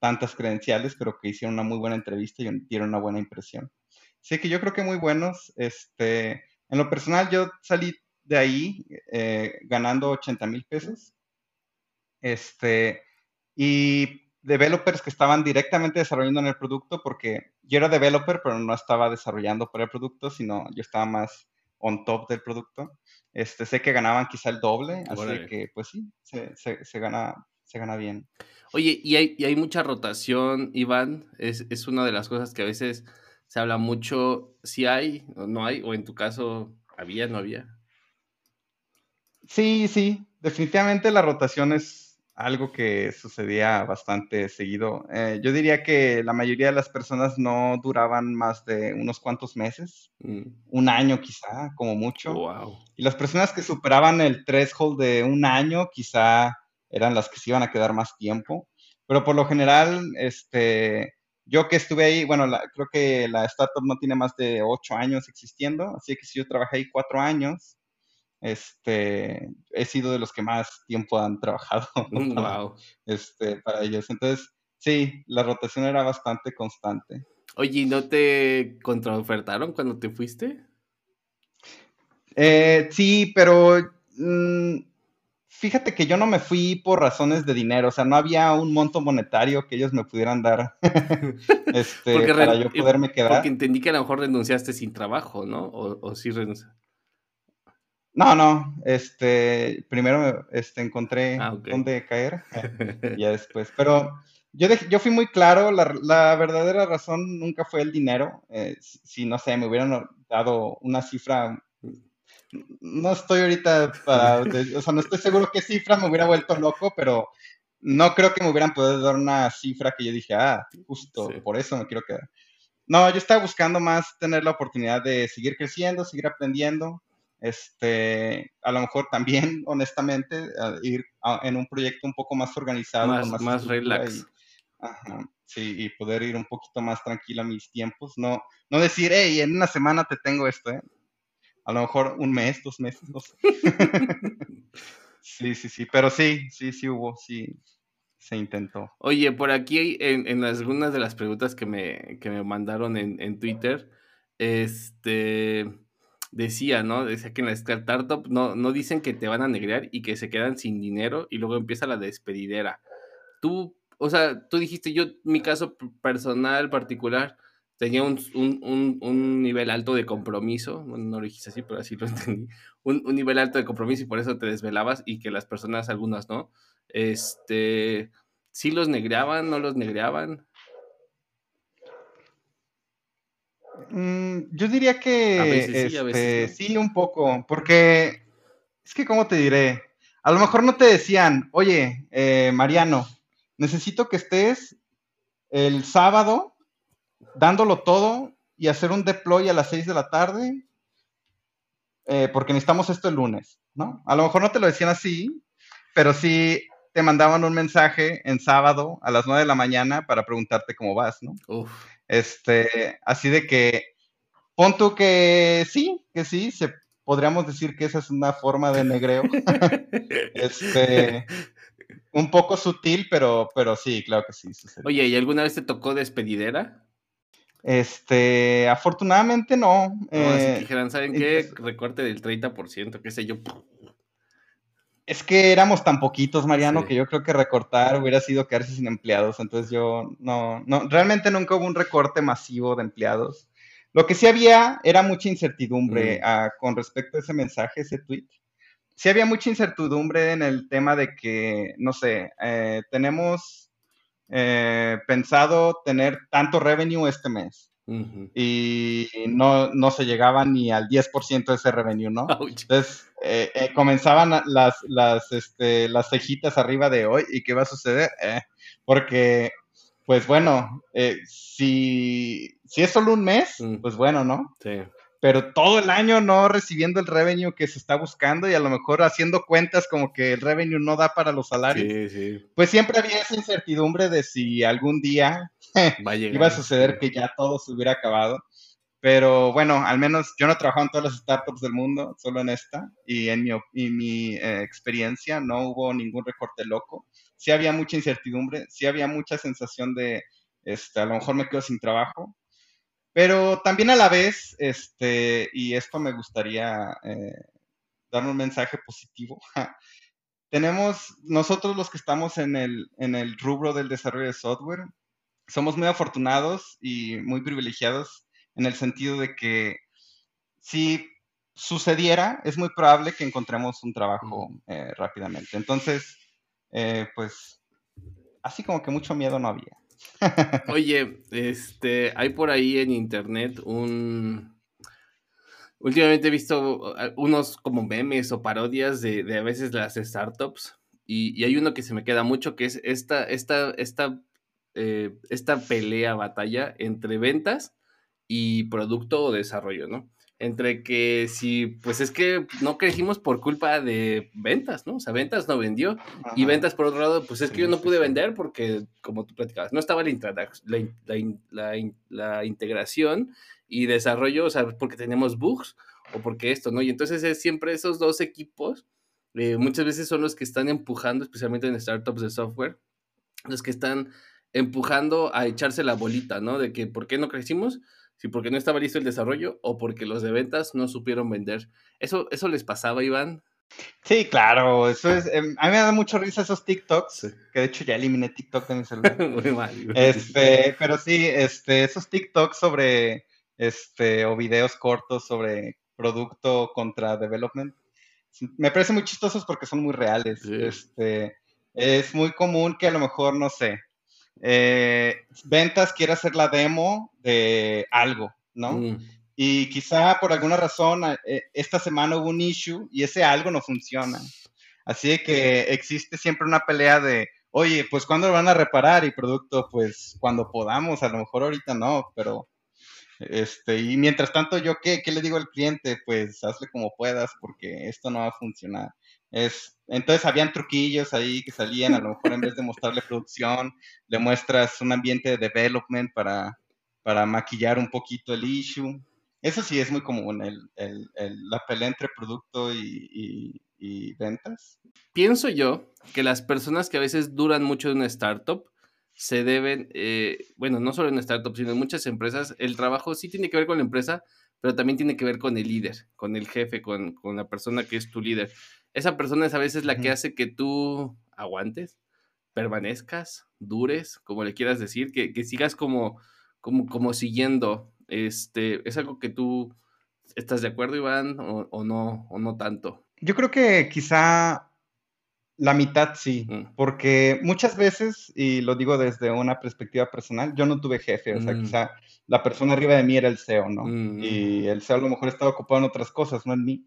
tantas credenciales, pero que hicieron una muy buena entrevista y dieron una buena impresión. Así que yo creo que muy buenos. Este, en lo personal, yo salí de ahí eh, ganando 80 mil pesos. Este, y developers que estaban directamente desarrollando en el producto, porque yo era developer, pero no estaba desarrollando para el producto, sino yo estaba más on top del producto. Este, sé que ganaban quizá el doble, así que pues sí, se, se, gana, se gana bien. Oye, y hay, y hay mucha rotación, Iván, es, es, una de las cosas que a veces se habla mucho, si hay o no hay, o en tu caso, había, no había. Sí, sí, definitivamente la rotación es algo que sucedía bastante seguido. Eh, yo diría que la mayoría de las personas no duraban más de unos cuantos meses, mm. un año quizá, como mucho. Y las personas que superaban el threshold de un año quizá eran las que se iban a quedar más tiempo. Pero por lo general, este, yo que estuve ahí, bueno, creo que la startup no tiene más de ocho años existiendo, así que si yo trabajé ahí cuatro años, este, he sido de los que más tiempo han trabajado wow. este, para ellos. Entonces, sí, la rotación era bastante constante. Oye, no te contraofertaron cuando te fuiste? Eh, sí, pero mm, fíjate que yo no me fui por razones de dinero, o sea, no había un monto monetario que ellos me pudieran dar este, para yo poderme quedar. Porque entendí que a lo mejor renunciaste sin trabajo, ¿no? O, o sí renunciaste. No, no, este, primero este, encontré ah, dónde caer, ya después, pero yo, yo fui muy claro, la, verdadera razón nunca fue el dinero, eh, si, no sé, me hubieran dado una cifra, no estoy ahorita para, o sea, no estoy seguro qué cifra me hubiera vuelto loco, pero no creo que me hubieran podido dar una cifra que yo dije, ah, justo, por eso me quiero quedar. No, yo estaba buscando más tener la oportunidad de seguir creciendo, seguir aprendiendo, este, a lo mejor también, honestamente, ir en un proyecto un poco más organizado. Más, más, relax. sí, y poder ir un poquito más tranquilo a mis tiempos. No, no decir, hey, en una semana te tengo esto, ¿eh? A lo mejor un mes, dos meses, no sé. sí, sí, sí, pero sí, sí, sí hubo, sí, se intentó. Oye, por aquí en, en algunas de las preguntas que me, que me mandaron en, en Twitter, este decía, ¿no? Decía que en la startup no, no dicen que te van a negrear y que se quedan sin dinero y luego empieza la despedidera. Tú, o sea, tú dijiste, yo, mi caso personal, particular, tenía un, nivel alto de compromiso, no lo dijiste así, pero así lo entendí, un, nivel alto de compromiso y por eso te desvelabas y que las personas, algunas no, este, sí los negreaban, no los negreaban. Mm, yo diría que sí, este, sí, un poco, porque es que, ¿cómo te diré? A lo mejor no te decían, oye, eh, Mariano, necesito que estés el sábado dándolo todo y hacer un deploy a las 6 de la tarde, eh, porque necesitamos esto el lunes, ¿no? A lo mejor no te lo decían así, pero sí te mandaban un mensaje en sábado a las 9 de la mañana para preguntarte cómo vas, ¿no? Uf. Este, así de que, pon tú que sí, que sí, se, podríamos decir que esa es una forma de negreo. este, un poco sutil, pero, pero sí, claro que sí. Oye, ¿y alguna vez te tocó despedidera? Este, afortunadamente no. No, eh, dijeran, ¿saben qué? Recorte del 30%, qué sé yo. Es que éramos tan poquitos, Mariano, que yo creo que recortar hubiera sido quedarse sin empleados. Entonces yo no, no, realmente nunca hubo un recorte masivo de empleados. Lo que sí había era mucha incertidumbre mm. con respecto a ese mensaje, ese tweet. Sí había mucha incertidumbre en el tema de que, no sé, eh, tenemos eh, pensado tener tanto revenue este mes y no, no, se llegaba ni al 10% de ese revenue, ¿no? Entonces eh, eh, comenzaban las, las, este, las cejitas arriba de hoy y qué va a suceder, eh, porque, pues bueno, si, si es solo un mes, mm. pues bueno, ¿no? Sí pero todo el año no recibiendo el revenue que se está buscando y a lo mejor haciendo cuentas como que el revenue no da para los salarios. Sí, sí. Pues siempre había esa incertidumbre de si algún día iba a suceder que ya todo se hubiera acabado. Pero bueno, al menos yo no he trabajado en todas las startups del mundo, solo en esta, y en mi, mi eh, experiencia no hubo ningún recorte loco. Sí había mucha incertidumbre, sí había mucha sensación de, este, a lo mejor me quedo sin trabajo, pero también a la vez, este, y esto me gustaría eh, dar un mensaje positivo. Tenemos, nosotros los que estamos en el, en el rubro del desarrollo de software, somos muy afortunados y muy privilegiados en el sentido de que si sucediera, es muy probable que encontremos un trabajo eh, rápidamente. Entonces, eh, pues, así como que mucho miedo no había. Oye, este, hay por ahí en internet un, Últimamente he visto uh, unos como memes o parodias de, de a veces las startups y, y, hay uno que se me queda mucho que es esta, esta, esta, eh, esta pelea, batalla entre ventas y producto o desarrollo, ¿no? Entre que si, pues es que no crecimos por culpa de ventas, ¿no? O sea, ventas no vendió y ventas por otro lado, pues es que yo no pude vender porque, como tú platicabas, no estaba la, la, la, integración y desarrollo, o sea, porque tenemos bugs o porque esto, ¿no? Y entonces es siempre esos dos equipos, eh, muchas veces son los que están empujando, especialmente en startups de software, los que están empujando a echarse la bolita, ¿no? De que, ¿por qué no crecimos? Si porque no estaba listo el desarrollo o porque los de ventas no supieron vender. ¿Eso, eso les pasaba, Iván? Sí, claro, eso es, em, a mí me da mucho risa esos TikToks, que de hecho ya eliminé TikTok de mi celular. Muy mal. Este, pero sí, este, esos TikToks sobre, este, o videos cortos sobre producto contra development, me parecen muy chistosos porque son muy reales. Este, es muy común que a lo mejor, no sé, eh, ventas quiere hacer la demo de algo, ¿no? Mm. Y quizá por alguna razón eh, esta semana hubo un issue y ese algo no funciona. Así que existe siempre una pelea de, oye, pues ¿cuándo lo van a reparar? Y producto, pues cuando podamos, a lo mejor ahorita no, pero este, y mientras tanto, ¿yo qué, qué le digo al cliente? Pues hazle como puedas porque esto no va a funcionar. Es, entonces habían truquillos ahí que salían, a lo mejor en vez de mostrarle producción, le muestras un ambiente de development para, para maquillar un poquito el issue. Eso sí es muy común, el, el, la pelea entre producto y, y, ventas. Pienso yo que las personas que a veces duran mucho en una startup se deben, eh, bueno, no solo en startup, sino en muchas empresas, el trabajo sí tiene que ver con la empresa, pero también tiene que ver con el líder, con el jefe, con, con la persona que es tu líder esa persona es a veces la que hace que tú aguantes, permanezcas, dures, como le quieras decir, que, sigas como, como, como siguiendo. Este, ¿Es algo que tú estás de acuerdo, Iván, o, no, o no tanto? Yo creo que quizá la mitad sí, mm. porque muchas veces, y lo digo desde una perspectiva personal, yo no tuve jefe, o sea, mm. quizá la persona arriba de mí era el CEO, ¿no? Mm. Y el CEO a lo mejor estaba ocupado en otras cosas, no en mí.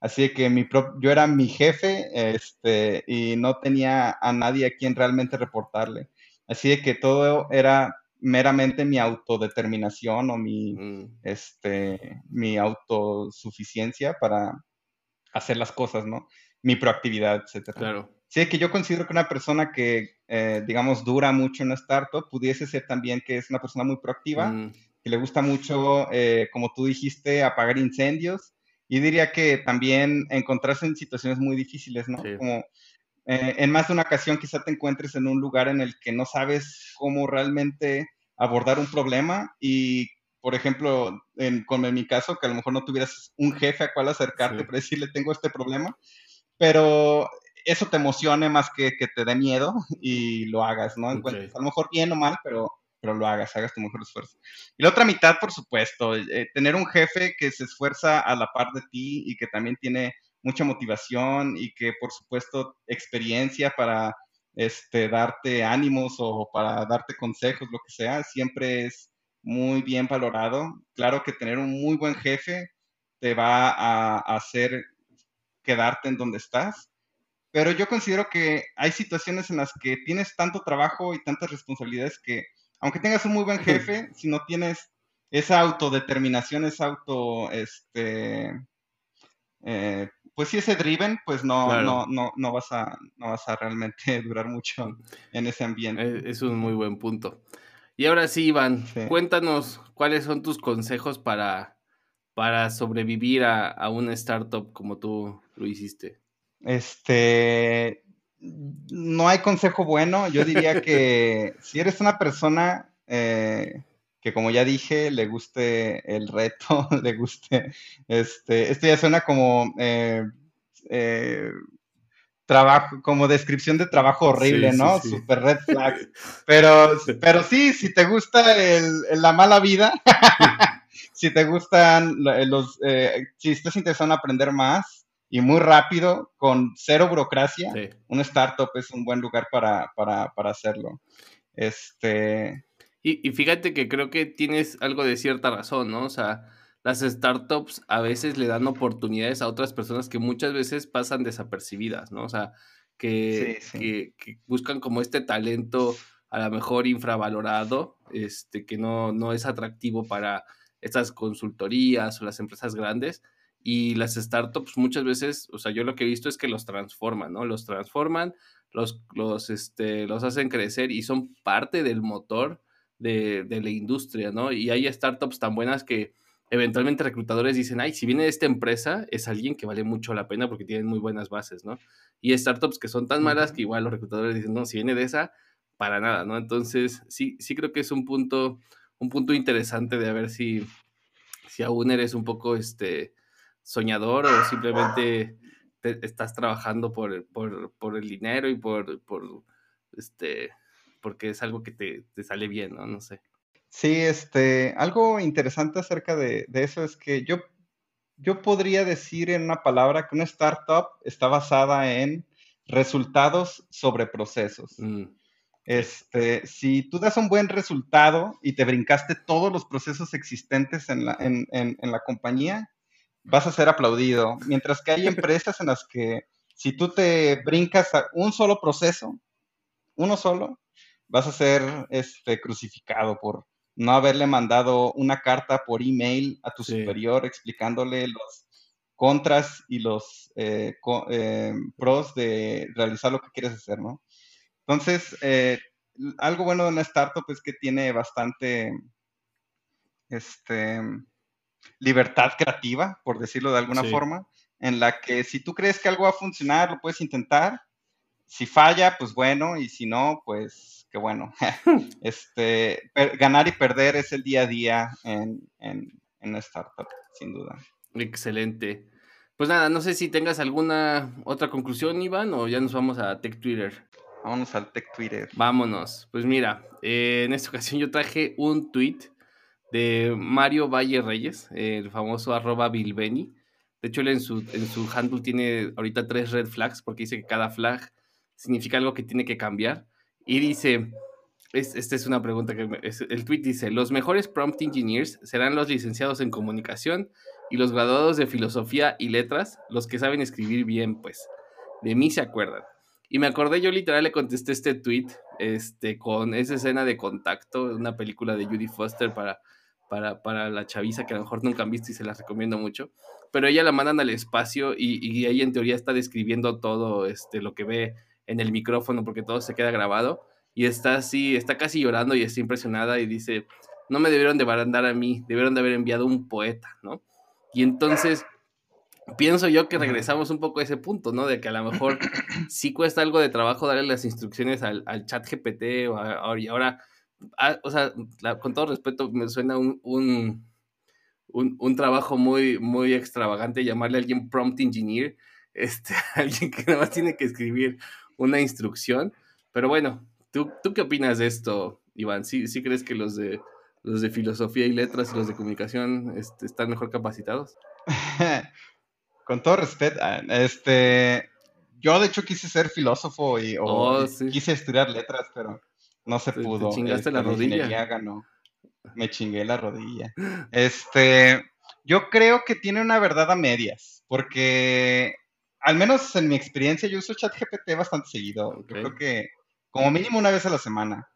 Así que mi yo era mi jefe este, y no tenía a nadie a quien realmente reportarle. Así que todo era meramente mi autodeterminación o mi, mm. este, mi autosuficiencia para hacer las cosas, ¿no? Mi proactividad, etcétera. Claro. Sí, que yo considero que una persona que, eh, digamos, dura mucho en una startup pudiese ser también que es una persona muy proactiva, mm. que le gusta mucho, eh, como tú dijiste, apagar incendios, y diría que también encontrarse en situaciones muy difíciles, ¿no? Como eh, en más de una ocasión quizá te encuentres en un lugar en el que no sabes cómo realmente abordar un problema y, por ejemplo, en, como en mi caso, que a lo mejor no tuvieras un jefe a cual acercarte para decirle tengo este problema, pero eso te emocione más que, que te dé miedo y lo hagas, ¿no? a lo mejor bien o mal, pero pero lo hagas, hagas tu mejor esfuerzo. Y la otra mitad, por supuesto, eh, tener un jefe que se esfuerza a la par de ti y que también tiene mucha motivación y que, por supuesto, experiencia para este, darte ánimos o para darte consejos, lo que sea, siempre es muy bien valorado. Claro que tener un muy buen jefe te va a hacer quedarte en donde estás, pero yo considero que hay situaciones en las que tienes tanto trabajo y tantas responsabilidades que aunque tengas un muy buen jefe, si no tienes esa autodeterminación, esa auto, este, eh, pues si ese driven, pues no, no, no, no, vas a, no vas a realmente durar mucho en ese ambiente. Es un muy buen punto. Y ahora sí, Iván, cuéntanos cuáles son tus consejos para, para sobrevivir a, a una startup como tú lo hiciste. Este, no hay consejo bueno. Yo diría que si eres una persona eh, que, como ya dije, le guste el reto, le guste, este, esto ya suena como eh, eh, trabajo, como descripción de trabajo horrible, ¿no? Super red flag. Pero, pero sí, si te gusta el, la mala vida, si te gustan los, si estás interesado en aprender más, y muy rápido, con cero burocracia, un startup es un buen lugar para, hacerlo. Este... Y, fíjate que creo que tienes algo de cierta razón, ¿no? O sea, las startups a veces le dan oportunidades a otras personas que muchas veces pasan desapercibidas, ¿no? O sea, que, que, buscan como este talento a lo mejor infravalorado, este, que no, no es atractivo para estas consultorías o las empresas grandes. Y las startups muchas veces, o sea, yo lo que he visto es que los transforman, ¿no? Los transforman, los, los, este, los hacen crecer y son parte del motor de, de la industria, ¿no? Y hay startups tan buenas que eventualmente reclutadores dicen, ay, si viene de esta empresa, es alguien que vale mucho la pena porque tienen muy buenas bases, ¿no? Y startups que son tan malas que igual los reclutadores dicen, no, si viene de esa, para nada, ¿no? Entonces, sí, sí creo que es un punto, un punto interesante de a ver si, si aún eres un poco este soñador o simplemente estás trabajando por, por, el dinero y por, por este porque es algo que te, te sale bien, ¿no? No sé. Sí, este, algo interesante acerca de, eso es que yo, yo podría decir en una palabra que una startup está basada en resultados sobre procesos. Mm. Este, si tú das un buen resultado y te brincaste todos los procesos existentes en la, en, la compañía, vas a ser aplaudido. Mientras que hay empresas en las que si tú te brincas a un solo proceso, uno solo, vas a ser este, crucificado por no haberle mandado una carta por email a tu superior explicándole los contras y los eh, eh, pros de realizar lo que quieres hacer, ¿no? Entonces, eh, algo bueno de una startup es que tiene bastante este, libertad creativa, por decirlo de alguna forma, en la que si tú crees que algo va a funcionar, lo puedes intentar. Si falla, pues bueno, y si no, pues qué bueno. este, ganar y perder es el día a día en, en, en una startup, sin duda. Excelente. Pues nada, no sé si tengas alguna otra conclusión, Iván, o ya nos vamos a Tech Twitter. Vámonos al Tech Twitter. Vámonos. Pues mira, eh, en esta ocasión yo traje un tweet de Mario Valle Reyes, el famoso arroba Bilbeni. De hecho, él en su, en su handle tiene ahorita tres red flags porque dice que cada flag significa algo que tiene que cambiar. Y dice, esta es una pregunta que el tweet dice, los mejores prompt engineers serán los licenciados en comunicación y los graduados de filosofía y letras, los que saben escribir bien, pues. De mí se acuerdan. Y me acordé, yo literal le contesté este tweet este, con esa escena de contacto, una película de Judy Foster para, para, para la chaviza que a lo mejor nunca han visto y se las recomiendo mucho. Pero ella la mandan al espacio y, y ella en teoría está describiendo todo este, lo que ve en el micrófono porque todo se queda grabado. Y está así, está casi llorando y está impresionada y dice, no me debieron de barandar a mí, debieron de haber enviado un poeta, ¿no? Y entonces pienso yo que regresamos un poco a ese punto, ¿no? De que a lo mejor sí cuesta algo de trabajo darle las instrucciones al, chat GPT o y ahora, ah, o sea, con todo respeto, me suena un, un, un, trabajo muy, muy extravagante llamarle a alguien prompt engineer, este, alguien que nada más tiene que escribir una instrucción. Pero bueno, ¿tú, tú qué opinas de esto, Iván? ¿Sí, sí crees que los de, los de filosofía y letras y los de comunicación este, están mejor capacitados? con todo respeto, ah, este, yo de hecho quise ser filósofo y oh, quise estudiar letras, pero no se pudo. Te chingaste la este, rodilla. Ganó. Me chingué la rodilla. Este, yo creo que tiene una verdad a medias, porque al menos en mi experiencia yo uso ChatGPT bastante seguido. creo que como mínimo una vez a la semana.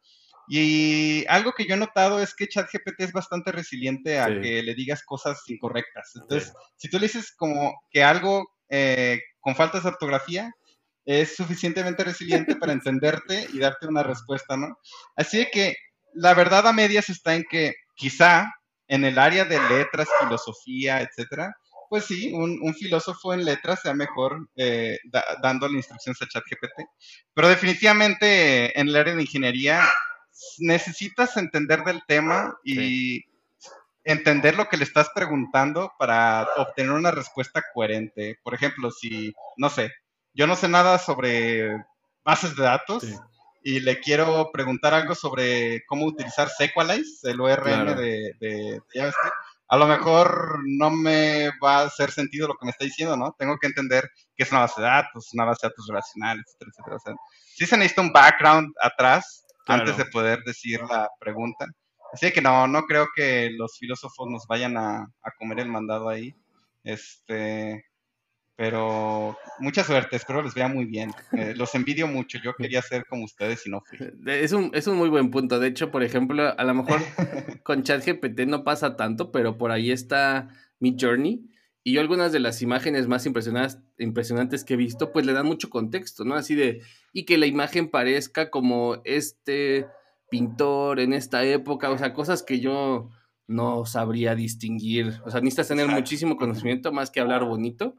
Y algo que yo he notado es que ChatGPT es bastante resiliente a que le digas cosas incorrectas. Entonces, si tú le dices como que algo eh, con faltas de ortografía, es suficientemente resiliente para entenderte y darte una respuesta, ¿no? Así que la verdad a medias está en que quizá en el área de letras, filosofía, etcétera, pues sí, un, filósofo en letras sea mejor eh, dándole instrucciones a ChatGPT. Pero definitivamente en el área de ingeniería necesitas entender del tema y entender lo que le estás preguntando para obtener una respuesta coherente. Por ejemplo, si, no sé, yo no sé nada sobre bases de datos y le quiero preguntar algo sobre cómo utilizar Sequalize, el ORM de, de, a lo mejor no me va a hacer sentido lo que me está diciendo, ¿no? Tengo que entender qué es una base de datos, una base de datos relacionales, etcétera, etcétera. O se necesita un background atrás antes de poder decir la pregunta. Así que no, no creo que los filósofos nos vayan a, a comer el mandado ahí. Este, pero mucha suerte, espero les vea muy bien. Eh, los envidio mucho, yo quería ser como ustedes y no fui. Es un, es un muy buen punto. De hecho, por ejemplo, a lo mejor con ChatGPT no pasa tanto, pero por ahí está mi journey. Y yo algunas de las imágenes más impresionantes, que he visto, pues le dan mucho contexto, ¿no? Así de, y que la imagen parezca como este pintor en esta época, o sea, cosas que yo no sabría distinguir. O sea, necesitas tener muchísimo conocimiento más que hablar bonito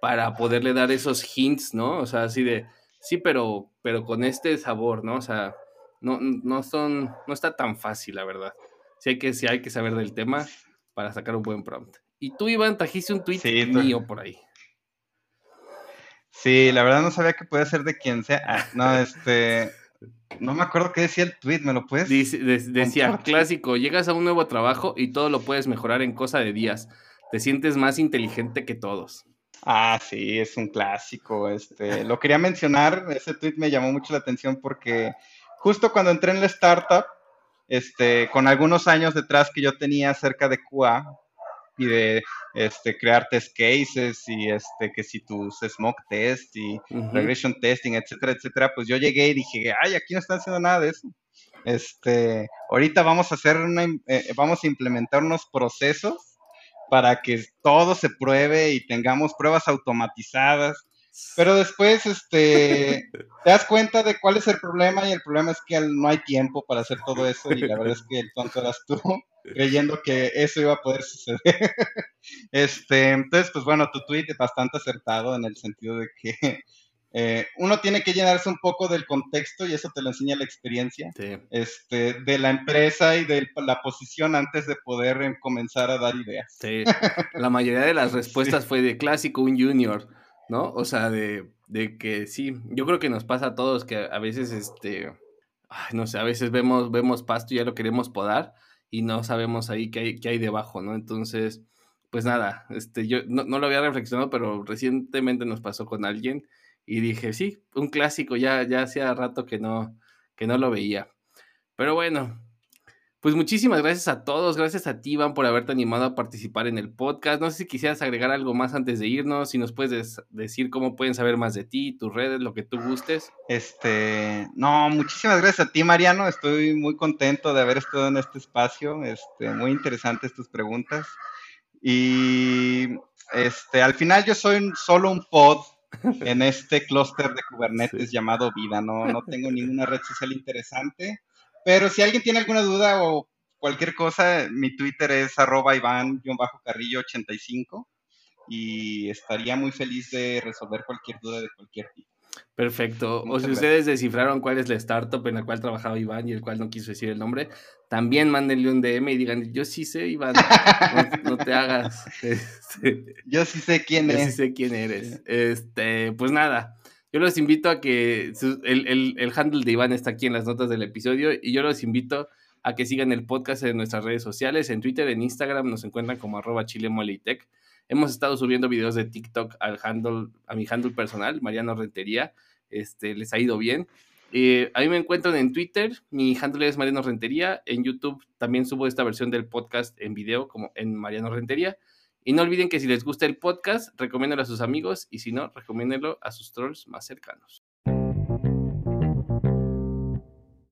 para poderle dar esos hints, ¿no? O sea, así de, sí, pero, pero con este sabor, ¿no? O sea, no, no son, no está tan fácil, la verdad. Sí hay que, sí hay que saber del tema para sacar un buen prompt. Y tú, Iván, trajiste un tweet mío por ahí. Sí, la verdad no sabía que puede ser de quien sea. Ah, no, este, no me acuerdo qué decía el tweet, ¿me lo puedes? decía, clásico, llegas a un nuevo trabajo y todo lo puedes mejorar en cosa de días. Te sientes más inteligente que todos. Ah, sí, es un clásico. Este, lo quería mencionar, ese tweet me llamó mucho la atención porque justo cuando entré en la startup, este, con algunos años detrás que yo tenía acerca de QA y de este, crear test cases y este, que si tus smoke test y regression testing, etcétera, etcétera, pues yo llegué y dije, ay, aquí no están haciendo nada de eso. Este, ahorita vamos a hacer una, eh, vamos a implementar unos procesos para que todo se pruebe y tengamos pruebas automatizadas. Pero después este, te das cuenta de cuál es el problema y el problema es que no hay tiempo para hacer todo eso y la verdad es que el tonto eras tú creyendo que eso iba a poder suceder. Este, entonces, pues bueno, tu tweet es bastante acertado en el sentido de que eh, uno tiene que llenarse un poco del contexto y eso te lo enseña la experiencia este, de la empresa y de la posición antes de poder comenzar a dar ideas. Sí, la mayoría de las respuestas fue de clásico, un junior, ¿no? O sea, de, de, que sí, yo creo que nos pasa a todos que a veces, este, no sé, a veces vemos, vemos pasto y ya lo queremos podar y no sabemos ahí qué hay, qué hay debajo, ¿no? Entonces, pues nada, este, yo no, no lo había reflexionado, pero recientemente nos pasó con alguien y dije, sí, un clásico, ya, ya hacía rato que no, que no lo veía. Pero bueno, pues muchísimas gracias a todos, gracias a ti, Iván, por haberte animado a participar en el podcast. No sé si quisieras agregar algo más antes de irnos, si nos puedes decir cómo pueden saber más de ti, tus redes, lo que tú gustes. Este, no, muchísimas gracias a ti, Mariano. Estoy muy contento de haber estado en este espacio. Este, muy interesantes tus preguntas. Y este, al final yo soy solo un pod en este clúster de Kubernetes llamado Vida. No, no tengo ninguna red social interesante, pero si alguien tiene alguna duda o cualquier cosa, mi Twitter es arroba Iván-Carrillo85 y estaría muy feliz de resolver cualquier duda de cualquier tipo. Perfecto. o si ustedes descifraron cuál es la startup en la cual trabajaba Iván y el cual no quiso decir el nombre, también mándenle un DM y digan, yo sí sé, Iván, no, te hagas. Este, yo sí sé quién yo es. sí sé quién eres. Este, pues nada, yo los invito a que el, el, el, handle de Iván está aquí en las notas del episodio y yo los invito a que sigan el podcast en nuestras redes sociales, en Twitter, en Instagram, nos encuentran como arroba chilemolitech. Hemos estado subiendo videos de TikTok al handle, a mi handle personal, Mariano Rentería. Este, les ha ido bien. Eh, a mí me encuentran en Twitter, mi handle es Mariano Rentería. En YouTube también subo esta versión del podcast en video, como en Mariano Rentería. Y no olviden que si les gusta el podcast, recomiéndelo a sus amigos y si no, recomiéndenlo a sus trolls más cercanos.